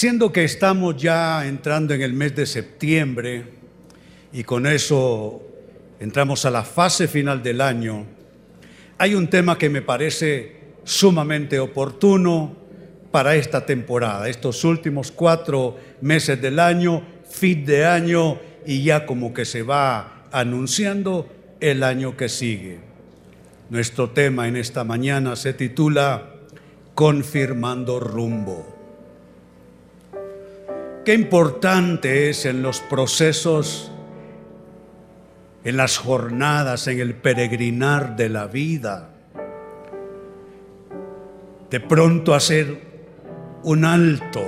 Siendo que estamos ya entrando en el mes de septiembre y con eso entramos a la fase final del año, hay un tema que me parece sumamente oportuno para esta temporada, estos últimos cuatro meses del año, fin de año y ya como que se va anunciando el año que sigue. Nuestro tema en esta mañana se titula Confirmando rumbo. Qué importante es en los procesos, en las jornadas, en el peregrinar de la vida, de pronto hacer un alto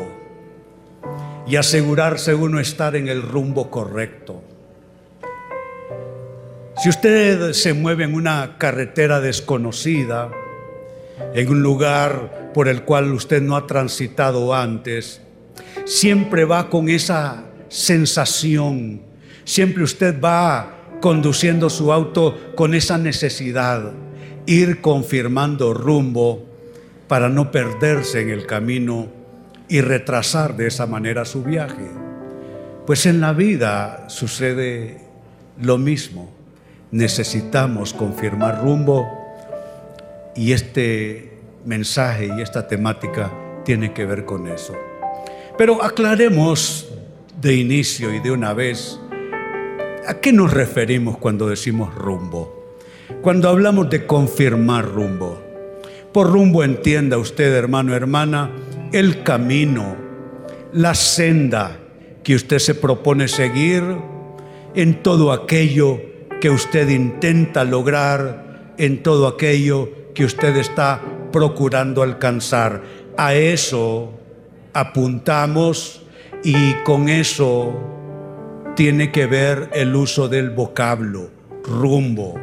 y asegurarse uno estar en el rumbo correcto. Si usted se mueve en una carretera desconocida, en un lugar por el cual usted no ha transitado antes, siempre va con esa sensación, siempre usted va conduciendo su auto con esa necesidad, ir confirmando rumbo para no perderse en el camino y retrasar de esa manera su viaje. Pues en la vida sucede lo mismo. Necesitamos confirmar rumbo y este mensaje y esta temática tiene que ver con eso. Pero aclaremos de inicio y de una vez a qué nos referimos cuando decimos rumbo. Cuando hablamos de confirmar rumbo. Por rumbo entienda usted, hermano, hermana, el camino, la senda que usted se propone seguir en todo aquello que usted intenta lograr, en todo aquello que usted está procurando alcanzar. A eso apuntamos y con eso tiene que ver el uso del vocablo, rumbo.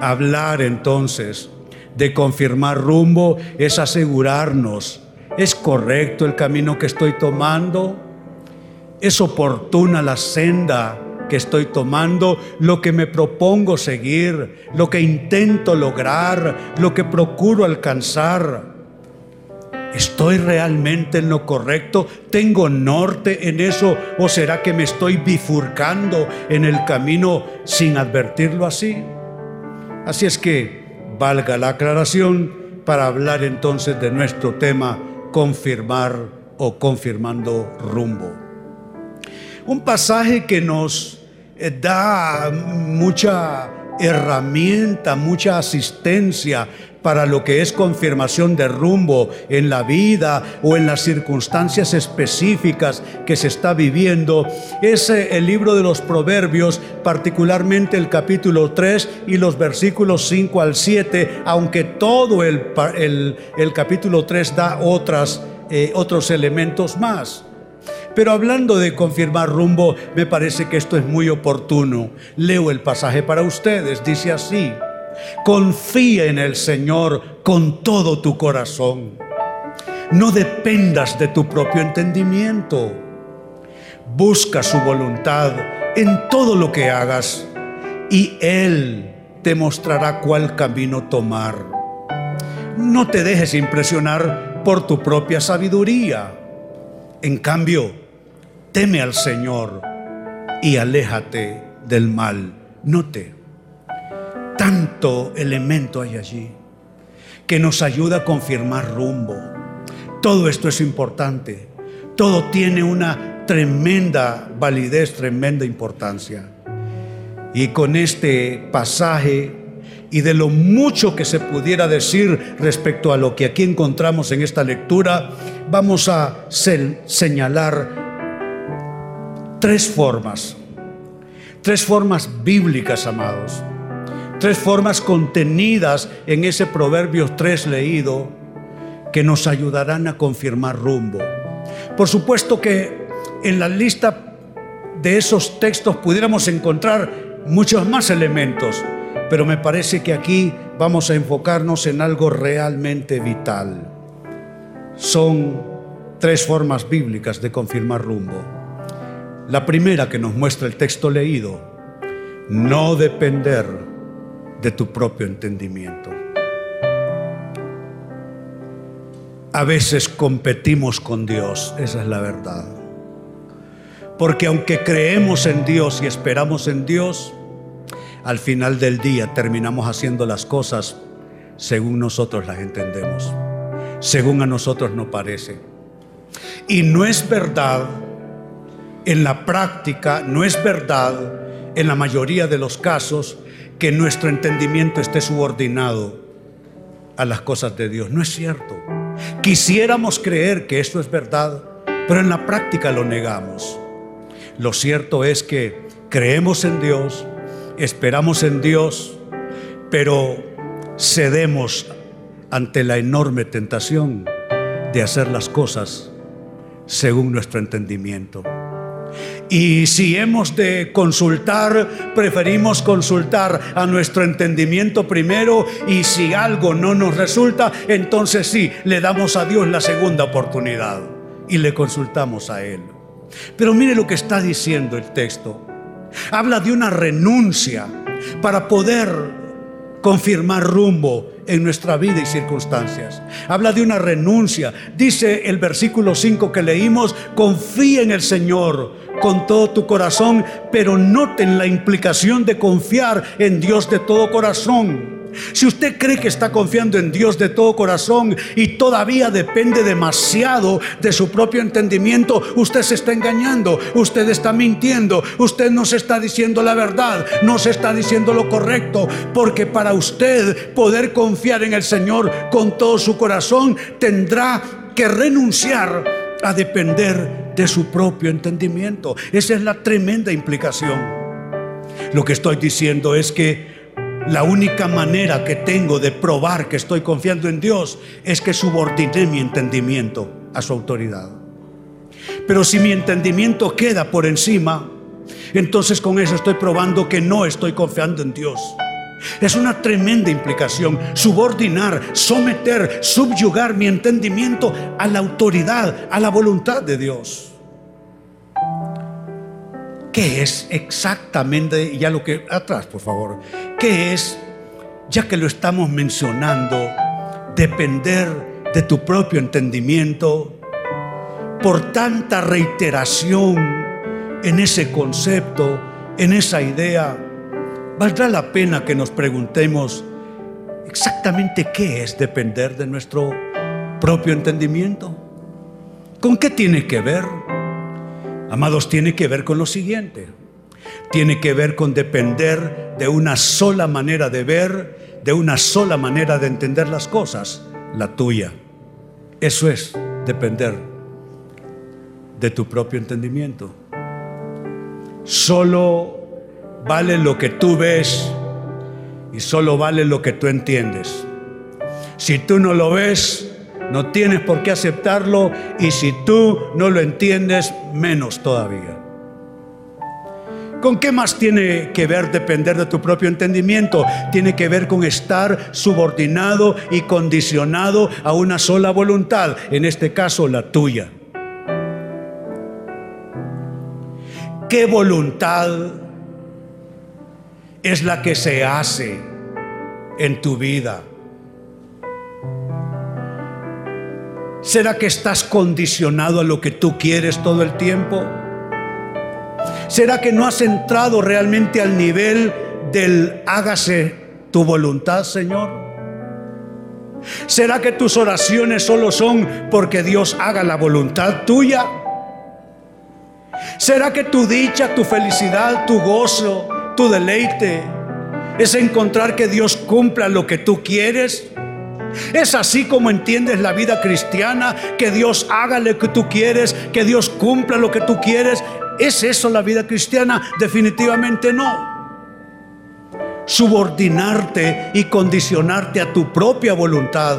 Hablar entonces de confirmar rumbo es asegurarnos, ¿es correcto el camino que estoy tomando? ¿Es oportuna la senda que estoy tomando, lo que me propongo seguir, lo que intento lograr, lo que procuro alcanzar? ¿Estoy realmente en lo correcto? ¿Tengo norte en eso? ¿O será que me estoy bifurcando en el camino sin advertirlo así? Así es que valga la aclaración para hablar entonces de nuestro tema, confirmar o confirmando rumbo. Un pasaje que nos eh, da mucha herramienta, mucha asistencia para lo que es confirmación de rumbo en la vida o en las circunstancias específicas que se está viviendo, es eh, el libro de los Proverbios, particularmente el capítulo 3 y los versículos 5 al 7, aunque todo el, el, capítulo 3 da otras, eh, otros elementos más. Pero hablando de confirmar rumbo, me parece que esto es muy oportuno. Leo el pasaje para ustedes, dice así. Confía en el Señor con todo tu corazón. No dependas de tu propio entendimiento. Busca su voluntad en todo lo que hagas y Él te mostrará cuál camino tomar. No te dejes impresionar por tu propia sabiduría. En cambio, teme al Señor y aléjate del mal. Note tanto elemento hay allí que nos ayuda a confirmar rumbo. Todo esto es importante. Todo tiene una tremenda validez, tremenda importancia. Y con este pasaje y de lo mucho que se pudiera decir respecto a lo que aquí encontramos en esta lectura, vamos a señalar tres formas, tres formas bíblicas, amados, tres formas contenidas en ese Proverbios 3 leído que nos ayudarán a confirmar rumbo. Por supuesto que en la lista de esos textos pudiéramos encontrar muchos más elementos, pero me parece que aquí vamos a enfocarnos en algo realmente vital. Son tres formas bíblicas de confirmar rumbo. La primera que nos muestra el texto leído, no depender de tu propio entendimiento. a veces competimos con Dios, esa es la verdad. Porque aunque creemos en Dios y esperamos en Dios, al final del día terminamos haciendo las cosas según nosotros las entendemos, según a nosotros nos parece. Y no es verdad, en la práctica, no es verdad, en la mayoría de los casos, que nuestro entendimiento esté subordinado a las cosas de Dios. No es cierto. Quisiéramos creer que esto es verdad, pero en la práctica lo negamos. Lo cierto es que creemos en Dios, esperamos en Dios, pero cedemos ante la enorme tentación de hacer las cosas según nuestro entendimiento. Y si hemos de consultar, preferimos consultar a nuestro entendimiento primero y si algo no nos resulta, entonces sí, le damos a Dios la segunda oportunidad y le consultamos a Él. Pero mire lo que está diciendo el texto. Habla de una renuncia para poder confirmar rumbo en nuestra vida y circunstancias. Habla de una renuncia. Dice el versículo 5 que leímos, confía en el Señor con todo tu corazón, pero noten la implicación de confiar en Dios de todo corazón. Si usted cree que está confiando en Dios de todo corazón y todavía depende demasiado de su propio entendimiento, usted se está engañando, usted está mintiendo, usted no se está diciendo la verdad, no se está diciendo lo correcto, porque para usted poder confiar en el Señor con todo su corazón tendrá que renunciar a depender de su propio entendimiento. Esa es la tremenda implicación. Lo que estoy diciendo es que la única manera que tengo de probar que estoy confiando en Dios es que subordine mi entendimiento a su autoridad. Pero si mi entendimiento queda por encima, entonces con eso estoy probando que no estoy confiando en Dios. Es una tremenda implicación subordinar, someter, subyugar mi entendimiento a la autoridad, a la voluntad de Dios. ¿Qué es exactamente, ya lo que, atrás por favor, qué es, ya que lo estamos mencionando, depender de tu propio entendimiento por tanta reiteración en ese concepto, en esa idea? ¿Valdrá la pena que nos preguntemos exactamente qué es depender de nuestro propio entendimiento? ¿Con qué tiene que ver? Amados, tiene que ver con lo siguiente. Tiene que ver con depender de una sola manera de ver, de una sola manera de entender las cosas, la tuya. Eso es depender de tu propio entendimiento. Solo vale lo que tú ves y solo vale lo que tú entiendes. Si tú no lo ves, no tienes por qué aceptarlo y si tú no lo entiendes, menos todavía. ¿Con qué más tiene que ver depender de tu propio entendimiento? Tiene que ver con estar subordinado y condicionado a una sola voluntad, en este caso la tuya. ¿Qué voluntad es la que se hace en tu vida? ¿Será que estás condicionado a lo que tú quieres todo el tiempo? ¿Será que no has entrado realmente al nivel del hágase tu voluntad, Señor? ¿Será que tus oraciones solo son porque Dios haga la voluntad tuya? ¿Será que tu dicha, tu felicidad, tu gozo, tu deleite es encontrar que Dios cumpla lo que tú quieres? Es así como entiendes la vida cristiana, que Dios haga lo que tú quieres, que Dios cumpla lo que tú quieres. ¿Es eso la vida cristiana? Definitivamente no. Subordinarte y condicionarte a tu propia voluntad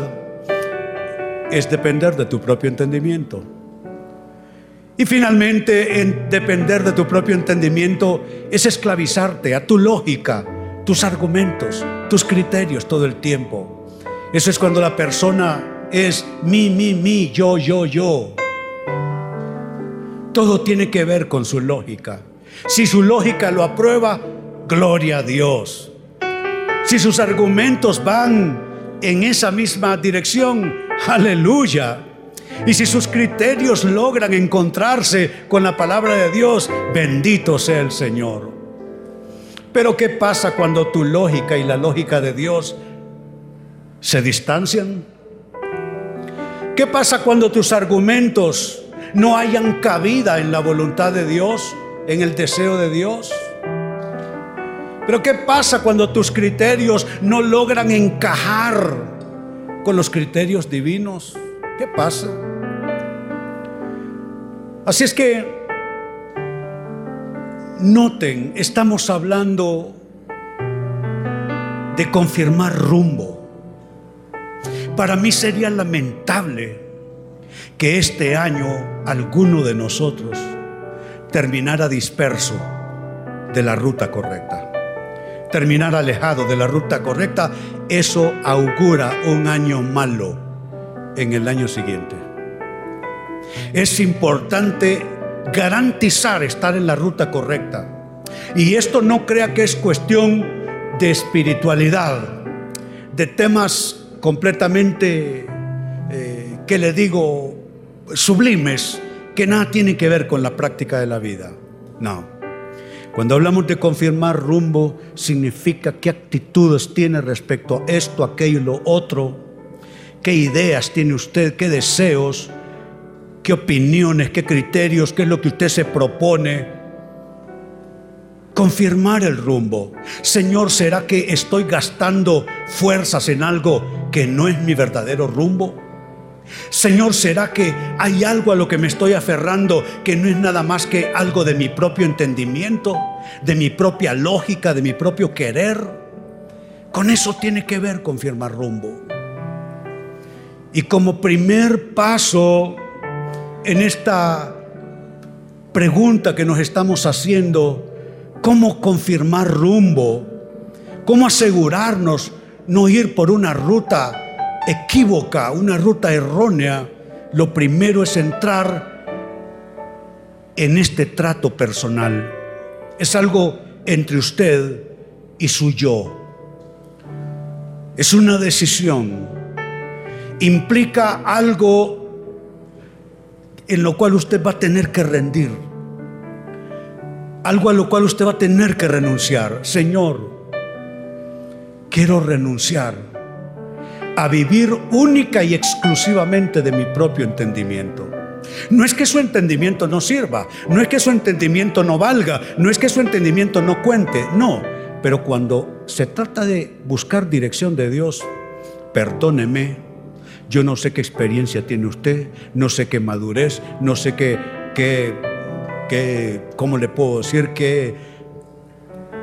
es depender de tu propio entendimiento. Y finalmente, en depender de tu propio entendimiento es esclavizarte a tu lógica, tus argumentos, tus criterios todo el tiempo. Eso es cuando la persona es mi, mi, mi, yo, yo, yo. Todo tiene que ver con su lógica. Si su lógica lo aprueba, gloria a Dios. Si sus argumentos van en esa misma dirección, Aleluya. Y si sus criterios logran encontrarse con la palabra de Dios, bendito sea el Señor. Pero ¿qué pasa cuando tu lógica y la lógica de Dios se distancian? ¿Qué pasa cuando tus argumentos no hayan cabida en la voluntad de Dios, en el deseo de Dios? Pero ¿qué pasa cuando tus criterios no logran encajar con los criterios divinos? ¿Qué pasa? Así es que noten, estamos hablando de confirmar rumbo. Para mí sería lamentable que este año alguno de nosotros terminara disperso de la ruta correcta. Terminar alejado de la ruta correcta, eso augura un año malo en el año siguiente. Es importante garantizar estar en la ruta correcta. Y esto no crea que es cuestión de espiritualidad, de temas completamente, eh, que le digo, sublimes, que nada tienen que ver con la práctica de la vida. No. Cuando hablamos de confirmar rumbo, significa qué actitudes tiene respecto a esto, aquello y lo otro qué ideas tiene usted, qué deseos, qué opiniones, qué criterios, qué es lo que usted se propone. Confirmar el rumbo. Señor, ¿será que estoy gastando fuerzas en algo que no es mi verdadero rumbo? Señor, ¿será que hay algo a lo que me estoy aferrando que no es nada más que algo de mi propio entendimiento, de mi propia lógica, de mi propio querer? Con eso tiene que ver confirmar rumbo. Y como primer paso en esta pregunta que nos estamos haciendo, ¿cómo confirmar rumbo? ¿Cómo asegurarnos no ir por una ruta equívoca, una ruta errónea? Lo primero es entrar en este trato personal. Es algo entre usted y su yo. Es una decisión implica algo en lo cual usted va a tener que rendir, algo a lo cual usted va a tener que renunciar. Señor, quiero renunciar a vivir única y exclusivamente de mi propio entendimiento. No es que su entendimiento no sirva, no es que su entendimiento no valga, no es que su entendimiento no cuente, no. Pero cuando se trata de buscar dirección de Dios, perdóneme, yo no sé qué experiencia tiene usted, no sé qué madurez, no sé qué, qué, qué ¿cómo le puedo decir? Qué,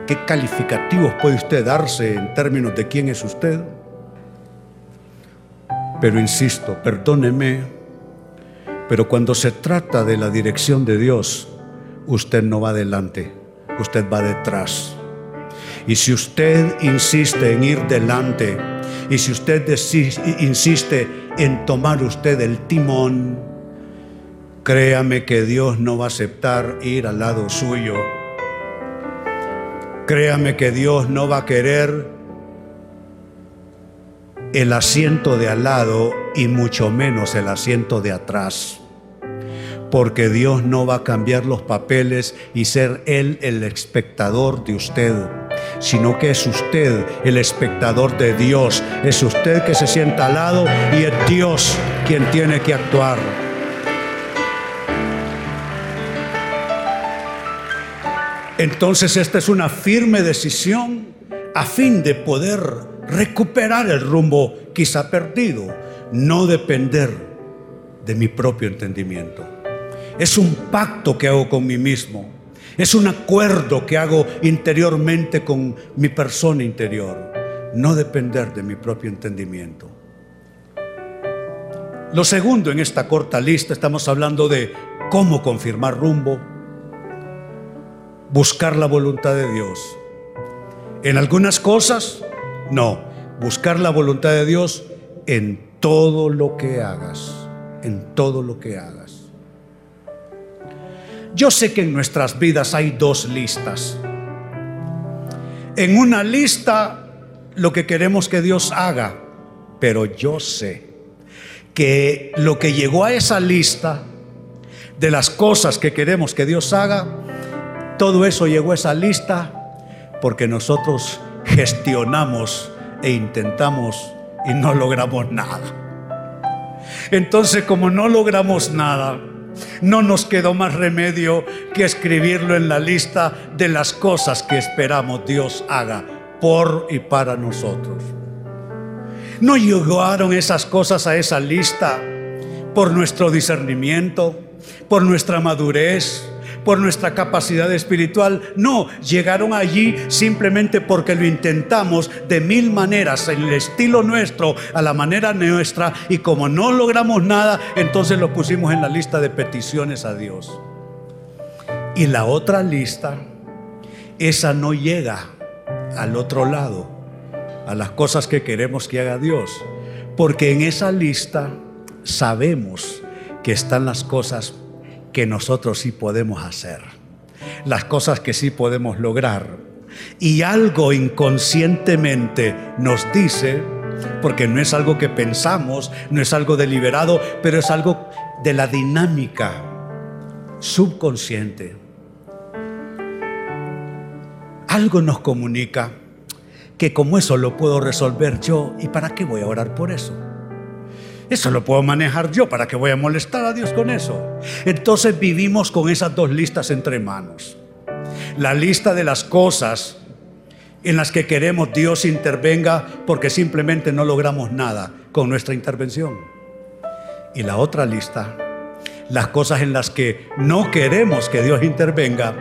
¿Qué calificativos puede usted darse en términos de quién es usted? Pero insisto, perdóneme, pero cuando se trata de la dirección de Dios, usted no va adelante, usted va detrás. Y si usted insiste en ir delante, y si usted insiste en tomar usted el timón, créame que Dios no va a aceptar ir al lado suyo. Créame que Dios no va a querer el asiento de al lado y mucho menos el asiento de atrás. Porque Dios no va a cambiar los papeles y ser Él el espectador de usted sino que es usted el espectador de Dios. Es usted que se sienta al lado y es Dios quien tiene que actuar. Entonces esta es una firme decisión a fin de poder recuperar el rumbo quizá perdido, no depender de mi propio entendimiento. Es un pacto que hago con mí mismo es un acuerdo que hago interiormente con mi persona interior. No depender de mi propio entendimiento. Lo segundo en esta corta lista, estamos hablando de cómo confirmar rumbo, buscar la voluntad de Dios. En algunas cosas, no, buscar la voluntad de Dios en todo lo que hagas, en todo lo que hagas. Yo sé que en nuestras vidas hay dos listas. En una lista lo que queremos que Dios haga, pero yo sé que lo que llegó a esa lista de las cosas que queremos que Dios haga, todo eso llegó a esa lista porque nosotros gestionamos e intentamos y no logramos nada. Entonces, como no logramos nada, no nos quedó más remedio que escribirlo en la lista de las cosas que esperamos Dios haga por y para nosotros. No llegaron esas cosas a esa lista por nuestro discernimiento, por nuestra madurez, por nuestra capacidad espiritual. No, llegaron allí simplemente porque lo intentamos de mil maneras, en el estilo nuestro, a la manera nuestra, y como no logramos nada, entonces lo pusimos en la lista de peticiones a Dios. Y la otra lista, esa no llega al otro lado, a las cosas que queremos que haga Dios, porque en esa lista sabemos que están las cosas que nosotros sí podemos hacer, las cosas que sí podemos lograr. Y algo inconscientemente nos dice, porque no es algo que pensamos, no es algo deliberado, pero es algo de la dinámica subconsciente. Algo nos comunica que como eso lo puedo resolver yo, ¿y para qué voy a orar por eso? Eso lo puedo manejar yo, ¿para qué voy a molestar a Dios con eso? Entonces vivimos con esas dos listas entre manos. La lista de las cosas en las que queremos Dios intervenga porque simplemente no logramos nada con nuestra intervención. Y la otra lista, las cosas en las que no queremos que Dios intervenga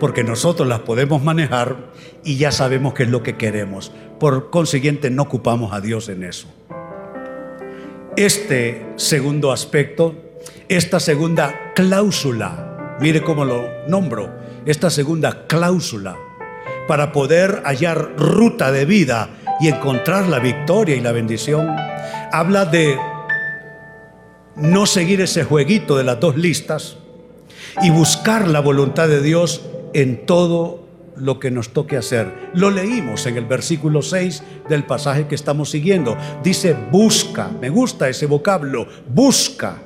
porque nosotros las podemos manejar y ya sabemos qué es lo que queremos. Por consiguiente, no ocupamos a Dios en eso este segundo aspecto, esta segunda cláusula, mire cómo lo nombro, esta segunda cláusula, para poder hallar ruta de vida y encontrar la victoria y la bendición, habla de no seguir ese jueguito de las dos listas y buscar la voluntad de Dios en todo lo que nos toque hacer. Lo leímos en el versículo 6 del pasaje que estamos siguiendo. Dice busca, me gusta ese vocablo, busca.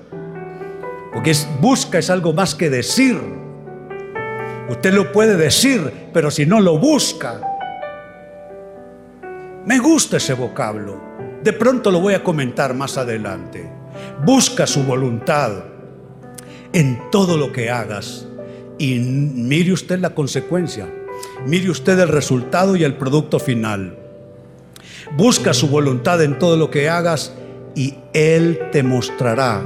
Porque busca es algo más que decir. Usted lo puede decir, pero si no lo busca. Me gusta ese vocablo. De pronto lo voy a comentar más adelante. Busca su voluntad en todo lo que hagas y mire usted la consecuencia. Mire usted el resultado y el producto final. Busca su voluntad en todo lo que hagas y Él te mostrará.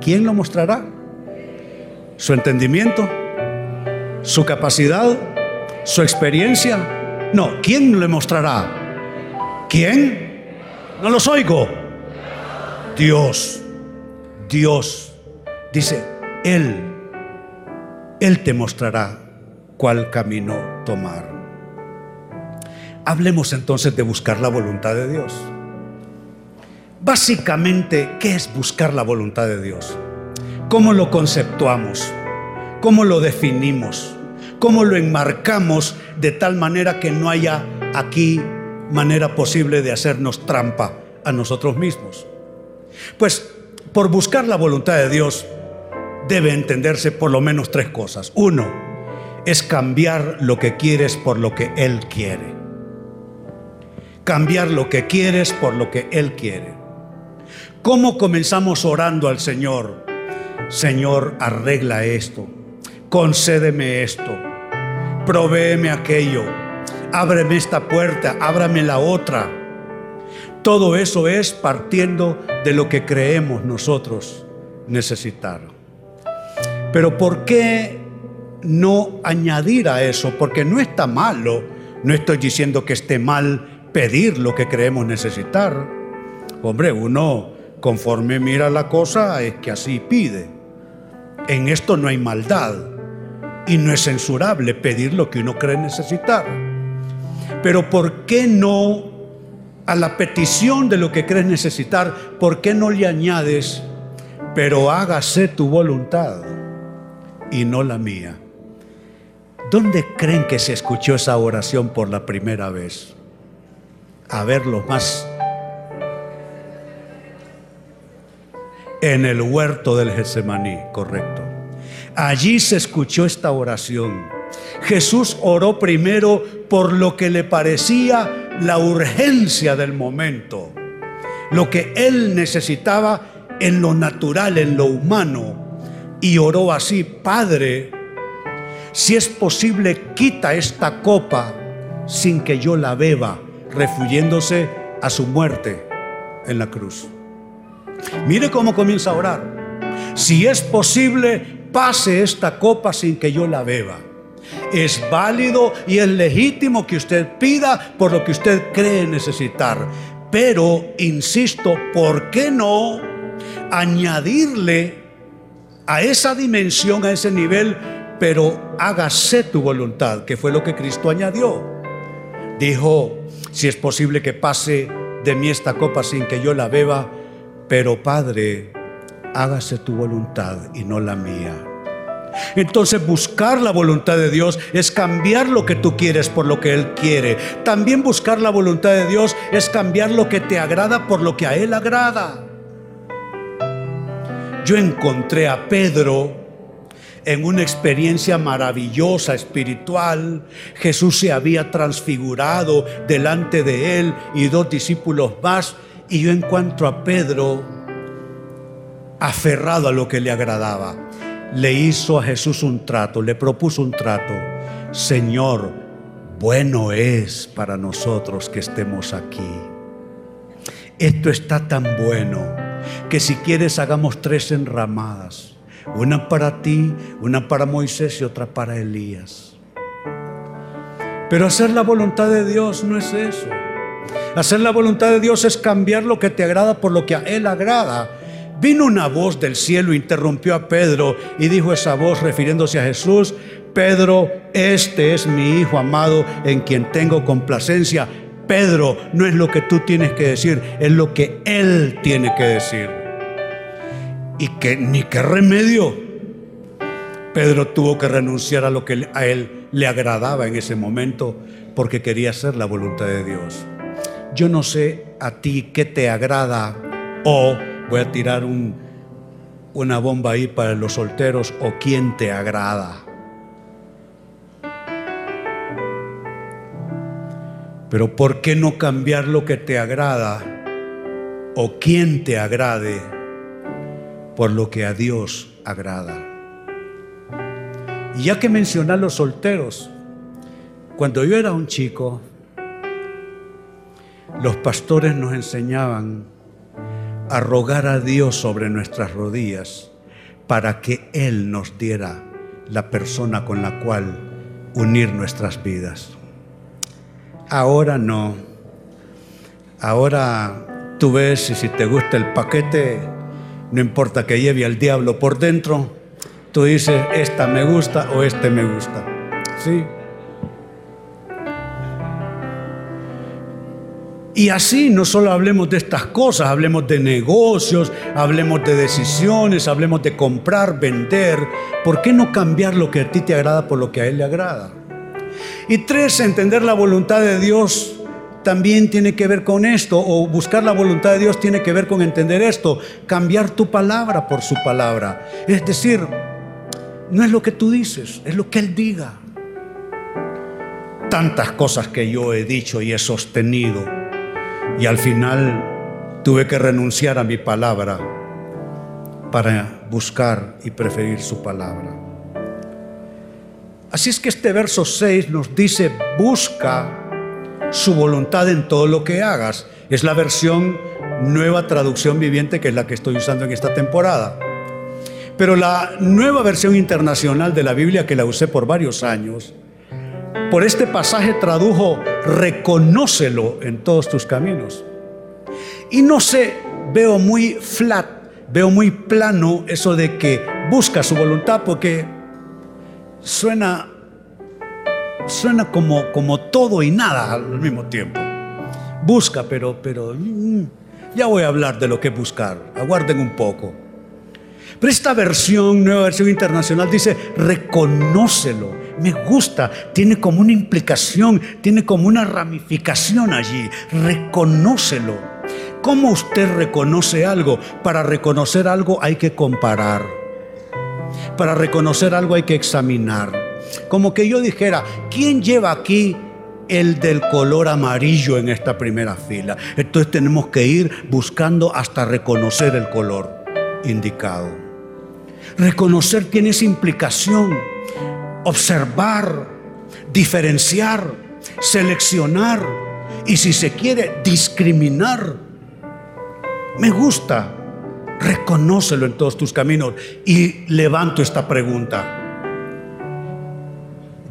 ¿Quién lo mostrará? ¿Su entendimiento? ¿Su capacidad? ¿Su experiencia? No, ¿quién le mostrará? ¿Quién? No los oigo. Dios. Dios. Dice, Él. Él te mostrará cuál camino tomar. Hablemos entonces de buscar la voluntad de Dios. Básicamente, ¿qué es buscar la voluntad de Dios? ¿Cómo lo conceptuamos? ¿Cómo lo definimos? ¿Cómo lo enmarcamos de tal manera que no haya aquí manera posible de hacernos trampa a nosotros mismos? Pues por buscar la voluntad de Dios debe entenderse por lo menos tres cosas. Uno, es cambiar lo que quieres por lo que Él quiere. Cambiar lo que quieres por lo que Él quiere. ¿Cómo comenzamos orando al Señor? Señor, arregla esto, concédeme esto, provéeme aquello, ábreme esta puerta, ábrame la otra. Todo eso es partiendo de lo que creemos nosotros necesitar. Pero ¿por qué no añadir a eso, porque no está malo, no estoy diciendo que esté mal pedir lo que creemos necesitar. Hombre, uno conforme mira la cosa es que así pide. En esto no hay maldad y no es censurable pedir lo que uno cree necesitar. Pero ¿por qué no a la petición de lo que crees necesitar, por qué no le añades, pero hágase tu voluntad y no la mía? ¿Dónde creen que se escuchó esa oración por la primera vez? A ver, los más. En el huerto del Getsemaní, correcto. Allí se escuchó esta oración. Jesús oró primero por lo que le parecía la urgencia del momento, lo que él necesitaba en lo natural, en lo humano, y oró así, Padre, si es posible, quita esta copa sin que yo la beba, refuyéndose a su muerte en la cruz. Mire cómo comienza a orar. Si es posible, pase esta copa sin que yo la beba. Es válido y es legítimo que usted pida por lo que usted cree necesitar. Pero, insisto, ¿por qué no añadirle a esa dimensión, a ese nivel, pero hágase tu voluntad, que fue lo que Cristo añadió? Dijo, si es posible que pase de mí esta copa sin que yo la beba, pero Padre, hágase tu voluntad y no la mía. Entonces buscar la voluntad de Dios es cambiar lo que tú quieres por lo que Él quiere. También buscar la voluntad de Dios es cambiar lo que te agrada por lo que a Él agrada. Yo encontré a Pedro en una experiencia maravillosa espiritual. Jesús se había transfigurado delante de él y dos discípulos más. Y yo encuentro a Pedro aferrado a lo que le agradaba le hizo a Jesús un trato, le propuso un trato. Señor, bueno es para nosotros que estemos aquí. Esto está tan bueno que si quieres hagamos tres enramadas. Una para ti, una para Moisés y otra para Elías. Pero hacer la voluntad de Dios no es eso. Hacer la voluntad de Dios es cambiar lo que te agrada por lo que a Él agrada. Vino una voz del cielo, interrumpió a Pedro y dijo esa voz refiriéndose a Jesús, Pedro, este es mi Hijo amado en quien tengo complacencia. Pedro, no es lo que tú tienes que decir, es lo que Él tiene que decir. Y que ni qué remedio. Pedro tuvo que renunciar a lo que a él le agradaba en ese momento porque quería hacer la voluntad de Dios. Yo no sé a ti qué te agrada o Voy a tirar una bomba ahí para los solteros o quién te agrada. Pero ¿por qué no cambiar lo que te agrada o quién te agrade por lo que a Dios agrada? Y ya que mencioné a los solteros, cuando yo era un chico, los pastores nos enseñaban a rogar a Dios sobre nuestras rodillas para que Él nos diera la persona con la cual unir nuestras vidas. Ahora no. Ahora tú ves y si te gusta el paquete, no importa que lleve al diablo por dentro, tú dices, esta me gusta o este me gusta. ¿Sí? Y así no solo hablemos de estas cosas, hablemos de negocios, hablemos de decisiones, hablemos de comprar, vender. ¿Por qué no cambiar lo que a ti te agrada por lo que a Él le agrada? Y tres, entender la voluntad de Dios también tiene que ver con esto, o buscar la voluntad de Dios tiene que ver con entender esto, cambiar tu palabra por su palabra. Es decir, no es lo que tú dices, es lo que Él diga. Tantas cosas que yo he dicho y he sostenido y al final tuve que renunciar a mi palabra para buscar y preferir su palabra. Así es que este verso 6 nos dice, busca su voluntad en todo lo que hagas. Es la versión nueva traducción viviente que es la que estoy usando en esta temporada. Pero la nueva versión internacional de la Biblia que la usé por varios años, por este pasaje tradujo, reconócelo en todos tus caminos. Y no sé, veo muy flat, veo muy plano eso de que busca su voluntad porque suena, suena como, como todo y nada al mismo tiempo. Busca, pero, pero mm, ya voy a hablar de lo que buscar. Aguarden un poco. Pero esta versión, nueva versión internacional, dice, reconócelo me gusta, tiene como una implicación, tiene como una ramificación allí. Reconócelo. ¿Cómo usted reconoce algo? Para reconocer algo hay que comparar. Para reconocer algo hay que examinar. Como que yo dijera, ¿quién lleva aquí el del color amarillo en esta primera fila? Entonces tenemos que ir buscando hasta reconocer el color indicado. Reconocer tiene esa implicación. Observar, diferenciar, seleccionar y si se quiere discriminar. Me gusta, reconócelo en todos tus caminos y levanto esta pregunta.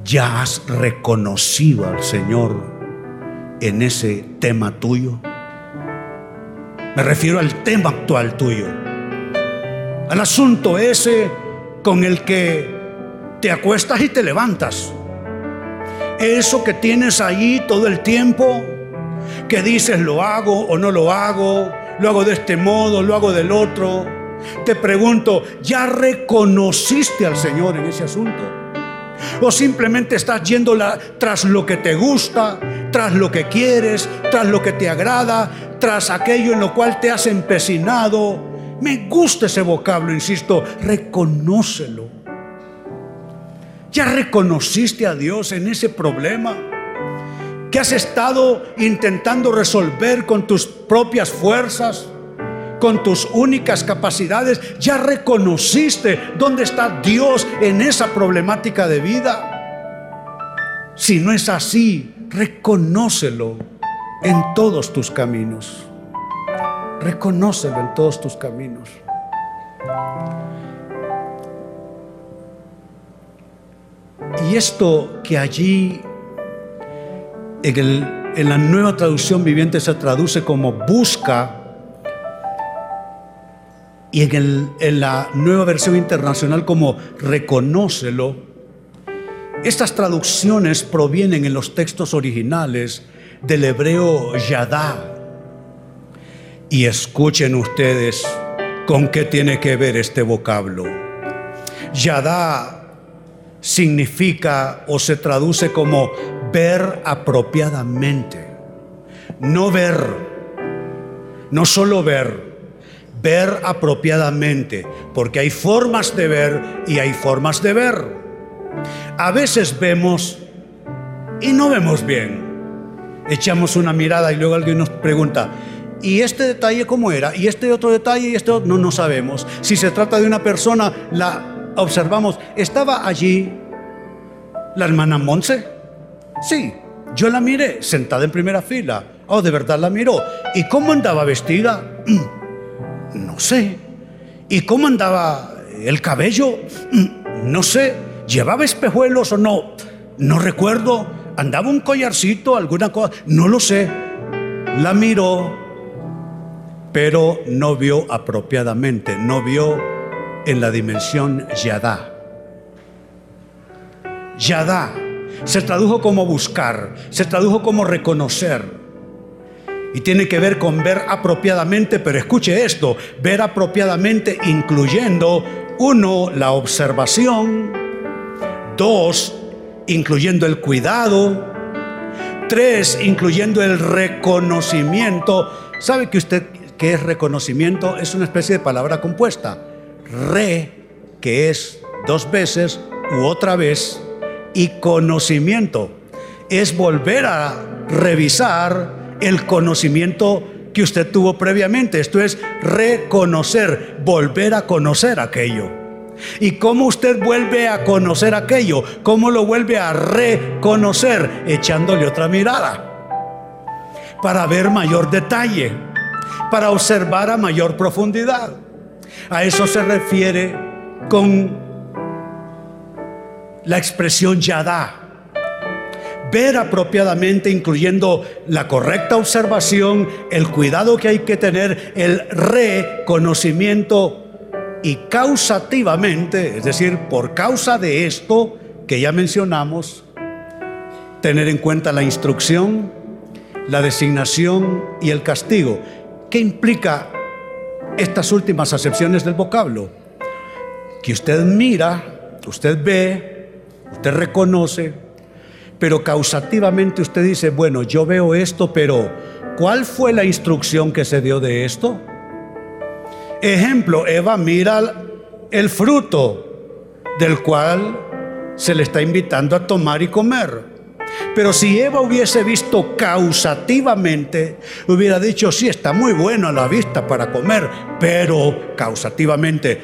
¿Ya has reconocido al Señor en ese tema tuyo? Me refiero al tema actual tuyo, al asunto ese con el que te acuestas y te levantas. Eso que tienes ahí todo el tiempo, que dices lo hago o no lo hago, lo hago de este modo, lo hago del otro. Te pregunto, ¿ya reconociste al Señor en ese asunto? ¿O simplemente estás yendo tras lo que te gusta, tras lo que quieres, tras lo que te agrada, tras aquello en lo cual te has empecinado? Me gusta ese vocablo, insisto, reconócelo. ¿Ya reconociste a Dios en ese problema? que has estado intentando resolver con tus propias fuerzas, con tus únicas capacidades, ya reconociste dónde está Dios en esa problemática de vida. Si no es así, reconócelo en todos tus caminos. Reconócelo en todos tus caminos. Y esto que allí en, la nueva traducción viviente se traduce como busca y en, la nueva versión internacional como reconócelo. Estas traducciones provienen en los textos originales del hebreo yadá. Y escuchen ustedes con qué tiene que ver este vocablo. Yadá significa o se traduce como ver apropiadamente. No ver, no solo ver, ver apropiadamente, porque hay formas de ver y hay formas de ver. A veces vemos y no vemos bien. Echamos una mirada y luego alguien nos pregunta, ¿y este detalle cómo era? ¿Y este otro detalle? ¿Y este otro? No, no sabemos. Si se trata de una persona, la observamos. Estaba allí la hermana Monse. Sí, yo la miré sentada en primera fila. Oh, de verdad la miró. ¿Y cómo andaba vestida? No sé. ¿Y cómo andaba el cabello? No sé. ¿Llevaba espejuelos o no? No recuerdo. ¿Andaba un collarcito, alguna cosa? No lo sé. La miró, pero no vio apropiadamente, no vio en la dimensión Yadá. Yadá se tradujo como buscar, se tradujo como reconocer. Y tiene que ver con ver apropiadamente, pero escuche esto, ver apropiadamente incluyendo, uno, la observación, dos, incluyendo el cuidado, tres, incluyendo el reconocimiento. ¿Sabe que usted qué es reconocimiento? Es una especie de palabra compuesta. Re, que es dos veces u otra vez, y conocimiento. Es volver a revisar el conocimiento que usted tuvo previamente. Esto es reconocer, volver a conocer aquello. ¿Y cómo usted vuelve a conocer aquello? ¿Cómo lo vuelve a reconocer? Echándole otra mirada. Para ver mayor detalle. Para observar a mayor profundidad. A eso se refiere con la expresión yada. Ver apropiadamente, incluyendo la correcta observación, el cuidado que hay que tener, el reconocimiento y causativamente, es decir, por causa de esto que ya mencionamos, tener en cuenta la instrucción, la designación y el castigo. ¿Qué implica estas últimas acepciones del vocablo? Que usted mira, usted ve, Usted reconoce, pero causativamente usted dice, bueno, yo veo esto, pero ¿cuál fue la instrucción que se dio de esto? Ejemplo, Eva mira el fruto del cual se le está invitando a tomar y comer. Pero si Eva hubiese visto causativamente, hubiera dicho, sí, está muy bueno a la vista para comer, pero causativamente.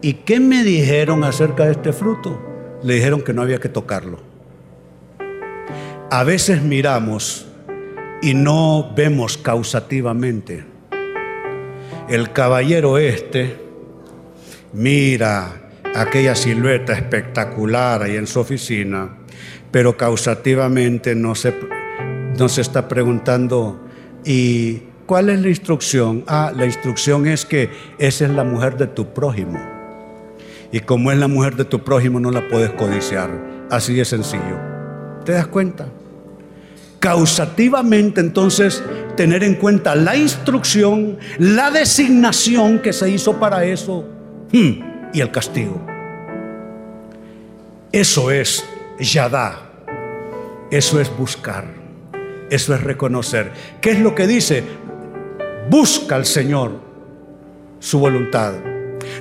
¿Y qué me dijeron acerca de este fruto? Le dijeron que no había que tocarlo. A veces miramos y no vemos causativamente. El caballero este mira aquella silueta espectacular ahí en su oficina pero causativamente no se, no se está preguntando, ¿y cuál es la instrucción? Ah, la instrucción es que esa es la mujer de tu prójimo. Y como es la mujer de tu prójimo, no la puedes codiciar. Así de sencillo. ¿Te das cuenta? Causativamente, entonces, tener en cuenta la instrucción, la designación que se hizo para eso hmm, y el castigo. Eso es Yadá. Eso es buscar. Eso es reconocer. ¿Qué es lo que dice? Busca al Señor su voluntad.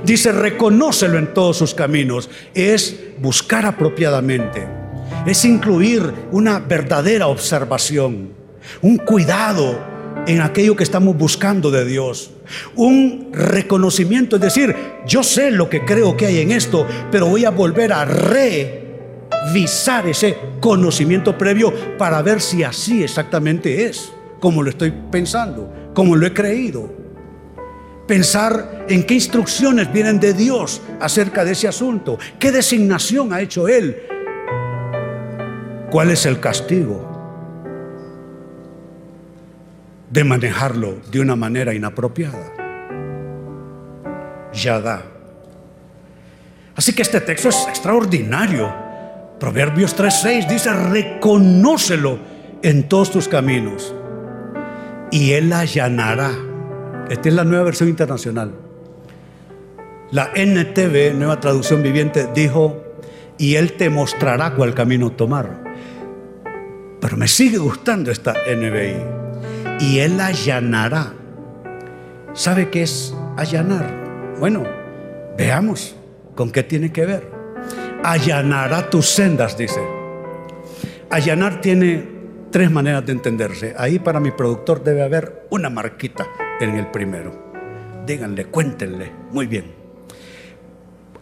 Dice, reconócelo en todos sus caminos. Es buscar apropiadamente. Es incluir una verdadera observación, un cuidado en aquello que estamos buscando de Dios. Un reconocimiento, es decir, yo sé lo que creo que hay en esto, pero voy a volver a re visar ese conocimiento previo para ver si así exactamente es, como lo estoy pensando, como lo he creído. Pensar en qué instrucciones vienen de Dios acerca de ese asunto, qué designación ha hecho Él, cuál es el castigo de manejarlo de una manera inapropiada. Ya da. Así que este texto es extraordinario Proverbios 3:6 dice, reconócelo en todos tus caminos y Él allanará. Esta es la nueva versión internacional. La NTV, nueva traducción viviente, dijo, y Él te mostrará cuál camino tomar. Pero me sigue gustando esta NBI. Y Él allanará. ¿Sabe qué es allanar? Bueno, veamos con qué tiene que ver allanará tus sendas, dice. Allanar tiene tres maneras de entenderse. Ahí para mi productor debe haber una marquita en el primero. Díganle, cuéntenle. Muy bien.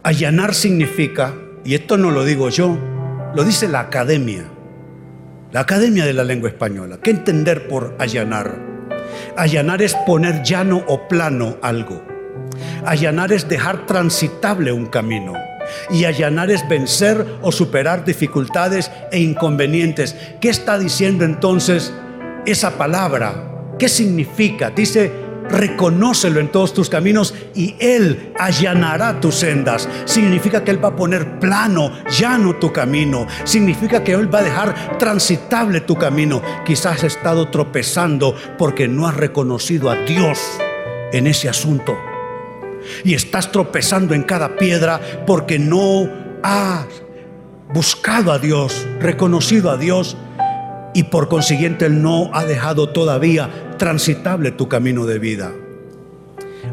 Allanar significa, y esto no lo digo yo, lo dice la academia, la academia de la lengua española. ¿Qué entender por allanar? Allanar es poner llano o plano algo. Allanar es dejar transitable un camino. Y allanar es vencer o superar dificultades e inconvenientes. ¿Qué está diciendo entonces esa palabra? ¿Qué significa? Dice, reconócelo en todos tus caminos y Él allanará tus sendas. Significa que Él va a poner plano, llano tu camino. Significa que Él va a dejar transitable tu camino. Quizás has estado tropezando porque no has reconocido a Dios en ese asunto y estás tropezando en cada piedra porque no has buscado a Dios, reconocido a Dios y por consiguiente Él no ha dejado todavía transitable tu camino de vida.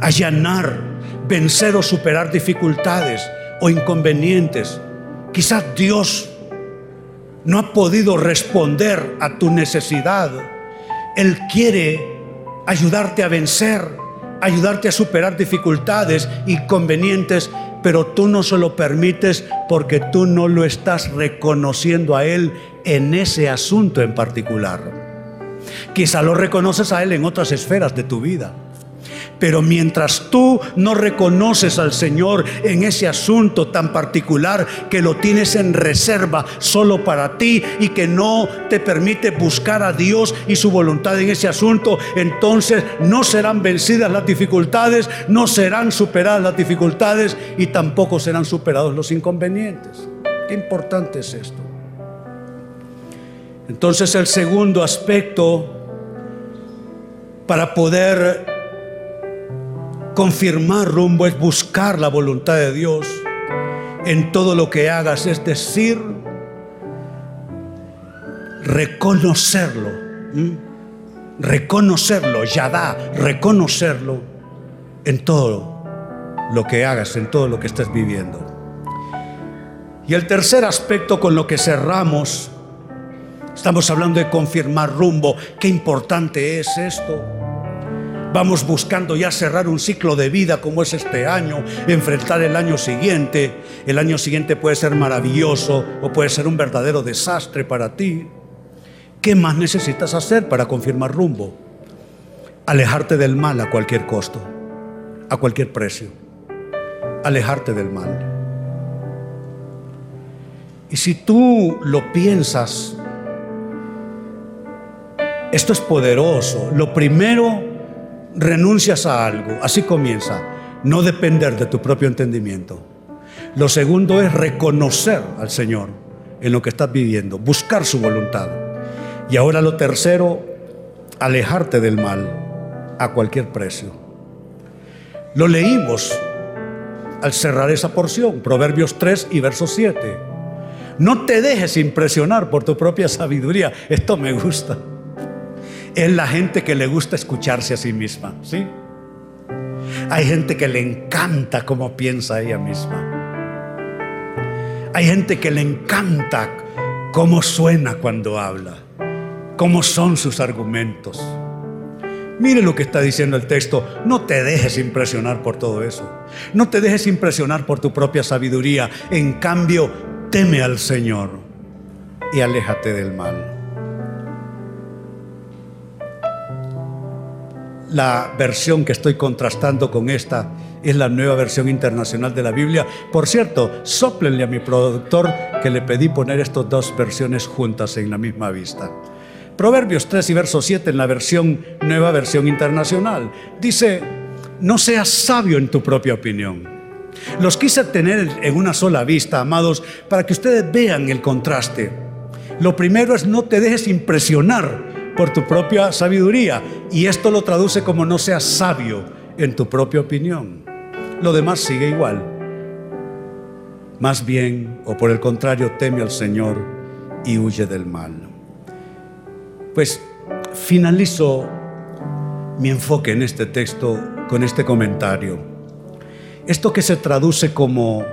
Allanar, vencer o superar dificultades o inconvenientes. Quizás Dios no ha podido responder a tu necesidad. Él quiere ayudarte a vencer ayudarte a superar dificultades inconvenientes, pero tú no se lo permites porque tú no lo estás reconociendo a Él en ese asunto en particular. Quizá lo reconoces a Él en otras esferas de tu vida. Pero mientras tú no reconoces al Señor en ese asunto tan particular que lo tienes en reserva solo para ti y que no te permite buscar a Dios y su voluntad en ese asunto, entonces no serán vencidas las dificultades, no serán superadas las dificultades y tampoco serán superados los inconvenientes. Qué importante es esto. Entonces el segundo aspecto para poder Confirmar rumbo es buscar la voluntad de Dios en todo lo que hagas, es decir, reconocerlo. Reconocerlo, ya da, reconocerlo en todo lo que hagas, en todo lo que estés viviendo. Y el tercer aspecto con lo que cerramos, estamos hablando de confirmar rumbo. Qué importante es esto. Vamos buscando ya cerrar un ciclo de vida como es este año, enfrentar el año siguiente. El año siguiente puede ser maravilloso o puede ser un verdadero desastre para ti. ¿Qué más necesitas hacer para confirmar rumbo? Alejarte del mal a cualquier costo, a cualquier precio. Alejarte del mal. Y si tú lo piensas, esto es poderoso. Lo primero, renuncias a algo. Así comienza. No depender de tu propio entendimiento. Lo segundo es reconocer al Señor en lo que estás viviendo, buscar su voluntad. Y ahora lo tercero, alejarte del mal a cualquier precio. Lo leímos al cerrar esa porción, Proverbios 3 y verso 7. No te dejes impresionar por tu propia sabiduría. Esto me gusta. Es la gente que le gusta escucharse a sí misma, ¿sí? Hay gente que le encanta cómo piensa ella misma. Hay gente que le encanta cómo suena cuando habla cómo son sus argumentos. Mire lo que está diciendo el texto. No te dejes impresionar por todo eso. No te dejes impresionar por tu propia sabiduría. En cambio, teme al Señor y aléjate del mal. La versión que estoy contrastando con esta es la nueva versión internacional de la Biblia. Por cierto, soplenle a mi productor que le pedí poner estas dos versiones juntas en la misma vista. Proverbios 3 y verso 7 en la versión nueva versión internacional. Dice, no seas sabio en tu propia opinión. Los quise tener en una sola vista, amados, para que ustedes vean el contraste. Lo primero es no te dejes impresionar por tu propia sabiduría. Y esto lo traduce como no seas sabio en tu propia opinión. Lo demás sigue igual. Más bien, o por el contrario, teme al Señor y huye del mal. Pues finalizo mi enfoque en este texto con este comentario. Esto que se traduce como,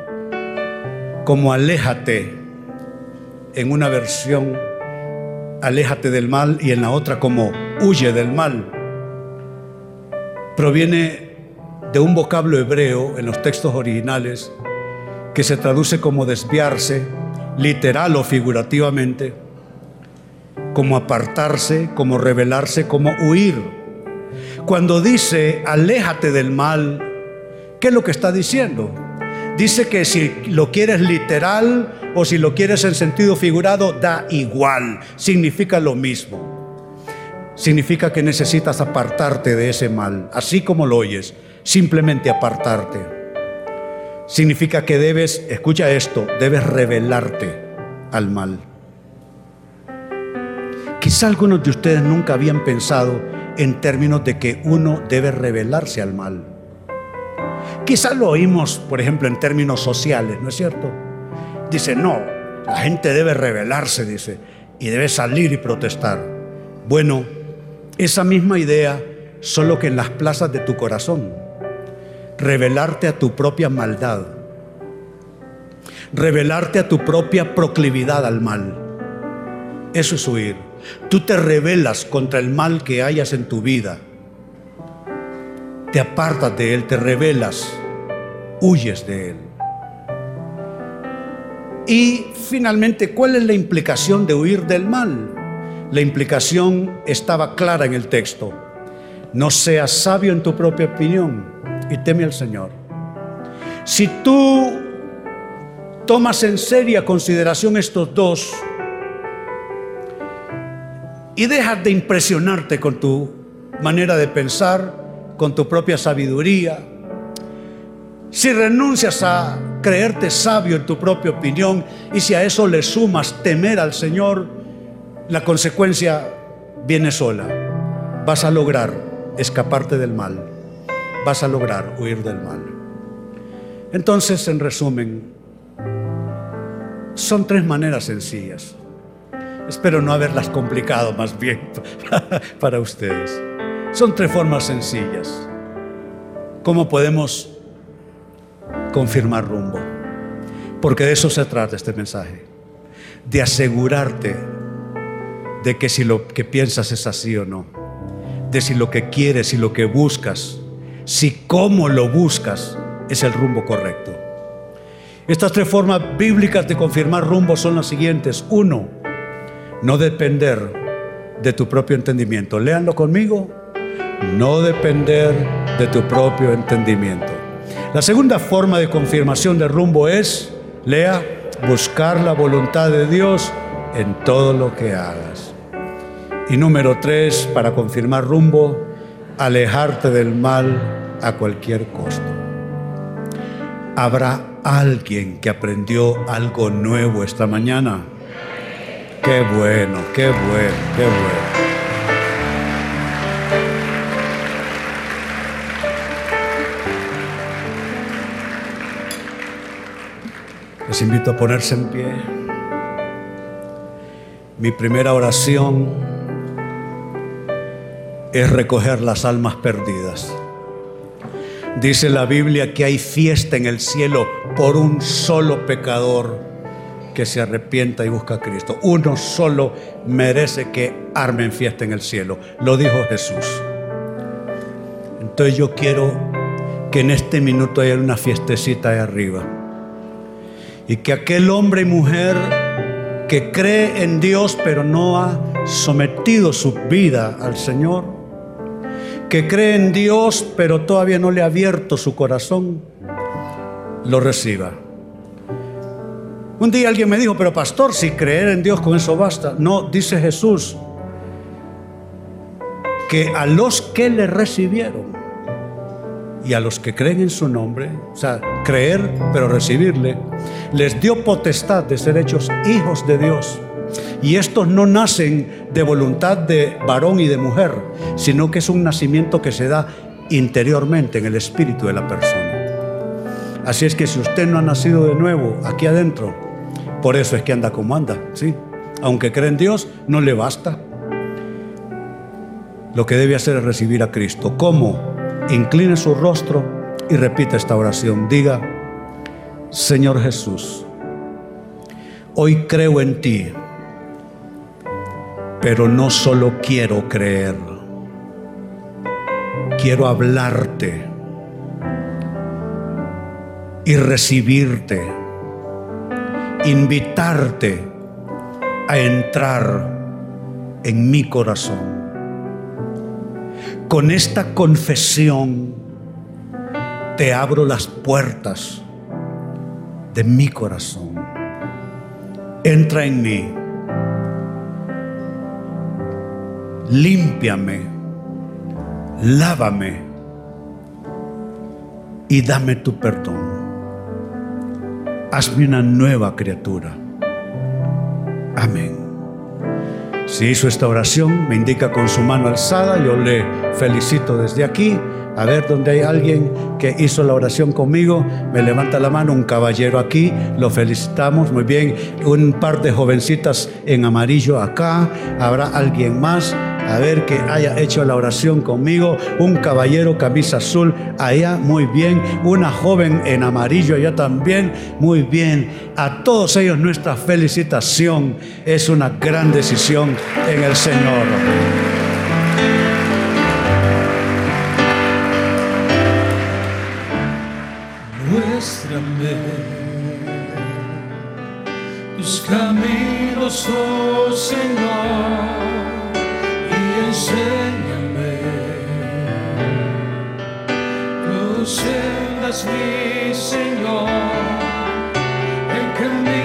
como aléjate en una versión, aléjate del mal y en la otra como huye del mal, proviene de un vocablo hebreo en los textos originales que se traduce como desviarse, literal o figurativamente como apartarse, como rebelarse, como huir. Cuando dice, aléjate del mal, ¿qué es lo que está diciendo? Dice que si lo quieres literal o si lo quieres en sentido figurado, da igual, significa lo mismo. Significa que necesitas apartarte de ese mal, así como lo oyes, simplemente apartarte. Significa que debes, escucha esto, debes rebelarte al mal. Quizá algunos de ustedes nunca habían pensado en términos de que uno debe rebelarse al mal. Quizá lo oímos, por ejemplo, en términos sociales, ¿no es cierto? Dice, no, la gente debe rebelarse, dice, y debe salir y protestar. Bueno, esa misma idea, solo que en las plazas de tu corazón. Revelarte a tu propia maldad. Revelarte a tu propia proclividad al mal. Eso es huir. Tú te rebelas contra el mal que hayas en tu vida. Te apartas de él, te rebelas, huyes de él. Y finalmente, ¿cuál es la implicación de huir del mal? La implicación estaba clara en el texto. No seas sabio en tu propia opinión y teme al Señor. Si tú tomas en seria consideración estos dos, y dejas de impresionarte con tu manera de pensar, con tu propia sabiduría. Si renuncias a creerte sabio en tu propia opinión y si a eso le sumas temer al Señor, la consecuencia viene sola. Vas a lograr escaparte del mal. Vas a lograr huir del mal. Entonces, en resumen, son tres maneras sencillas Espero no haberlas complicado más bien para ustedes. Son tres formas sencillas. ¿Cómo podemos confirmar rumbo? Porque de eso se trata este mensaje. De asegurarte de que si lo que piensas es así o no. De si lo que quieres y lo que buscas, si cómo lo buscas es el rumbo correcto. Estas tres formas bíblicas de confirmar rumbo son las siguientes. Uno, no depender de tu propio entendimiento. Léanlo conmigo. No depender de tu propio entendimiento. La segunda forma de confirmación de rumbo es, lea, buscar la voluntad de Dios en todo lo que hagas. Y número tres, para confirmar rumbo, alejarte del mal a cualquier costo. Habrá alguien que aprendió algo nuevo esta mañana. Qué bueno, qué bueno, qué bueno. Les invito a ponerse en pie. Mi primera oración es recoger las almas perdidas. Dice la Biblia que hay fiesta en el cielo por un solo pecador que se arrepienta y busca a Cristo. Uno solo merece que armen fiesta en el cielo. Lo dijo Jesús. Entonces yo quiero que en este minuto haya una fiestecita ahí arriba. Y que aquel hombre y mujer que cree en Dios pero no ha sometido su vida al Señor, que cree en Dios pero todavía no le ha abierto su corazón, lo reciba. Un día alguien me dijo, pero pastor, si creer en Dios con eso basta. No, dice Jesús, que a los que le recibieron y a los que creen en su nombre, o sea, creer pero recibirle, les dio potestad de ser hechos hijos de Dios. Y estos no nacen de voluntad de varón y de mujer, sino que es un nacimiento que se da interiormente en el espíritu de la persona. Así es que si usted no ha nacido de nuevo aquí adentro, por eso es que anda como anda, ¿sí? Aunque cree en Dios, no le basta. Lo que debe hacer es recibir a Cristo. ¿Cómo? Incline su rostro y repita esta oración. Diga, Señor Jesús, hoy creo en ti pero no solo quiero creer, quiero hablarte y recibirte, invitarte a entrar en mi corazón. Con esta confesión te abro las puertas de mi corazón. Entra en mí límpiame, lávame y dame tu perdón. Hazme una nueva criatura. Amén. Si hizo esta oración, me indica con su mano alzada, yo le felicito desde aquí. A ver, donde hay alguien que hizo la oración conmigo, me levanta la mano, un caballero aquí, lo felicitamos, muy bien. Un par de jovencitas en amarillo acá, habrá alguien más a ver que haya hecho la oración conmigo. Un caballero camisa azul allá, muy bien. Una joven en amarillo allá también, muy bien. A todos ellos nuestra felicitación. Es una gran decisión en el Señor. Muéstrame tus caminos, oh Señor enséñame tus sendas, mi Señor. Senhor.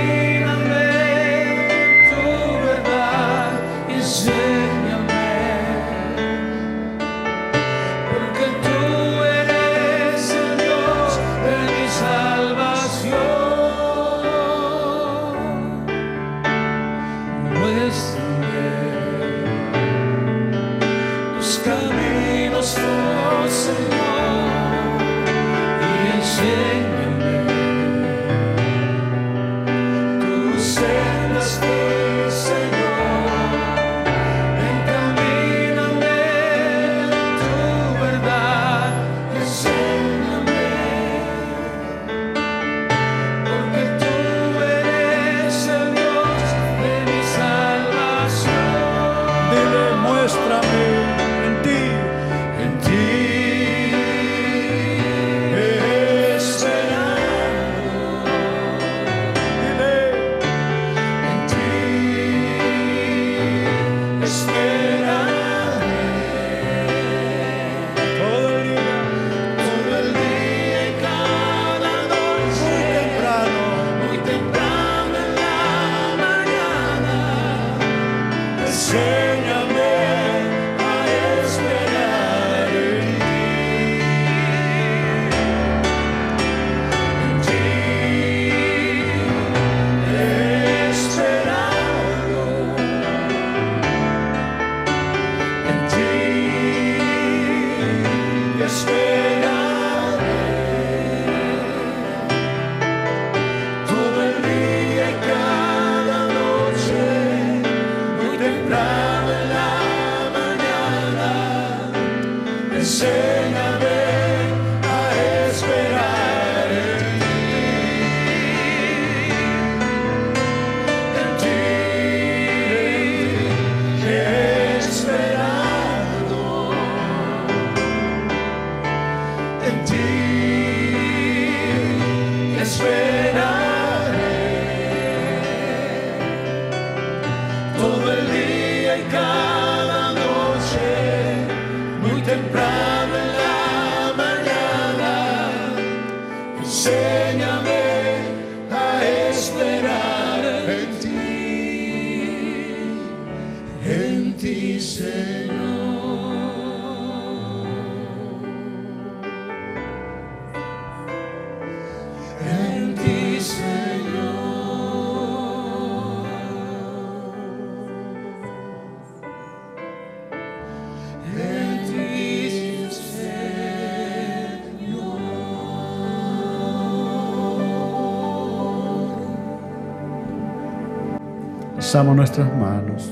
Nuestras manos.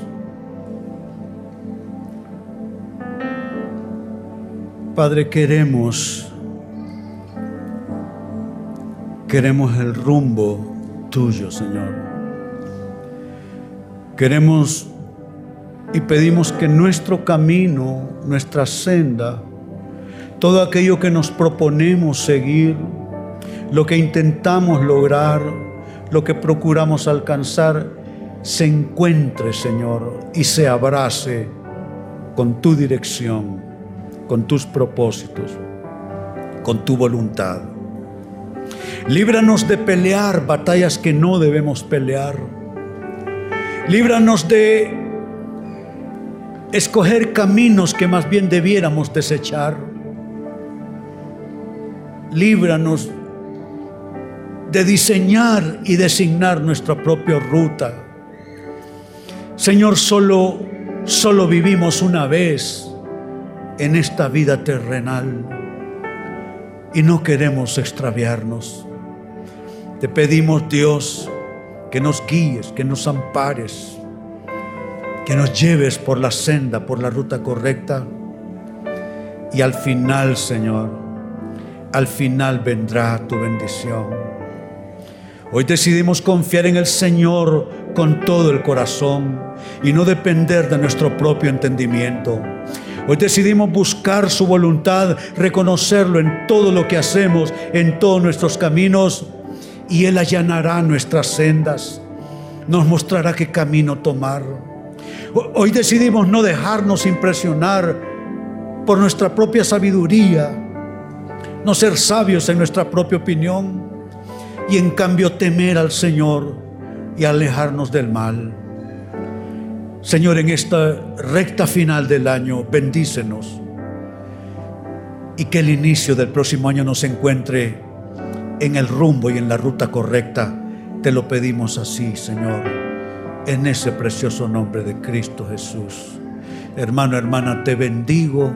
Padre, queremos, queremos el rumbo tuyo, Señor. Queremos y pedimos que nuestro camino, nuestra senda, todo aquello que nos proponemos seguir, lo que intentamos lograr, lo que procuramos alcanzar, se encuentre, Señor, y se abrace con tu dirección, con tus propósitos, con tu voluntad. Líbranos de pelear batallas que no debemos pelear. Líbranos de escoger caminos que más bien debiéramos desechar. Líbranos de diseñar y designar nuestra propia ruta. Señor, solo, solo vivimos una vez en esta vida terrenal y no queremos extraviarnos. Te pedimos, Dios, que nos guíes, que nos ampares, que nos lleves por la senda, por la ruta correcta. Y al final, Señor, al final vendrá tu bendición. Hoy decidimos confiar en el Señor con todo el corazón y no depender de nuestro propio entendimiento. Hoy decidimos buscar su voluntad, reconocerlo en todo lo que hacemos, en todos nuestros caminos, y Él allanará nuestras sendas, nos mostrará qué camino tomar. Hoy decidimos no dejarnos impresionar por nuestra propia sabiduría, no ser sabios en nuestra propia opinión y en cambio temer al Señor y alejarnos del mal. Señor, en esta recta final del año, bendícenos y que el inicio del próximo año nos encuentre en el rumbo y en la ruta correcta. Te lo pedimos así, Señor, en ese precioso nombre de Cristo Jesús. Hermano, hermana, te bendigo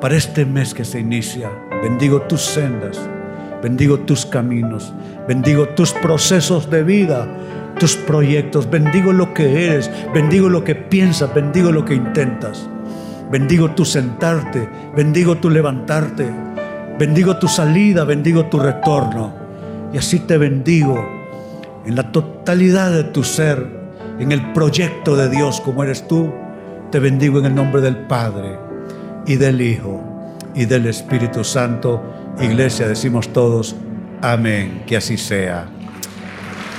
para este mes que se inicia. Bendigo tus sendas, bendigo tus caminos, bendigo tus procesos de vida, tus proyectos, bendigo lo que eres, bendigo lo que piensas, bendigo lo que intentas. Bendigo tu sentarte, bendigo tu levantarte, bendigo tu salida, bendigo tu retorno. Y así te bendigo en la totalidad de tu ser, en el proyecto de Dios como eres tú. Te bendigo en el nombre del Padre y del Hijo y del Espíritu Santo. Iglesia, decimos todos, amén, que así sea.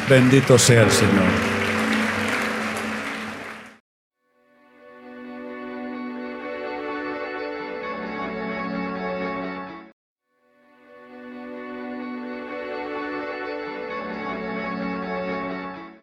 Bendito sea el Señor.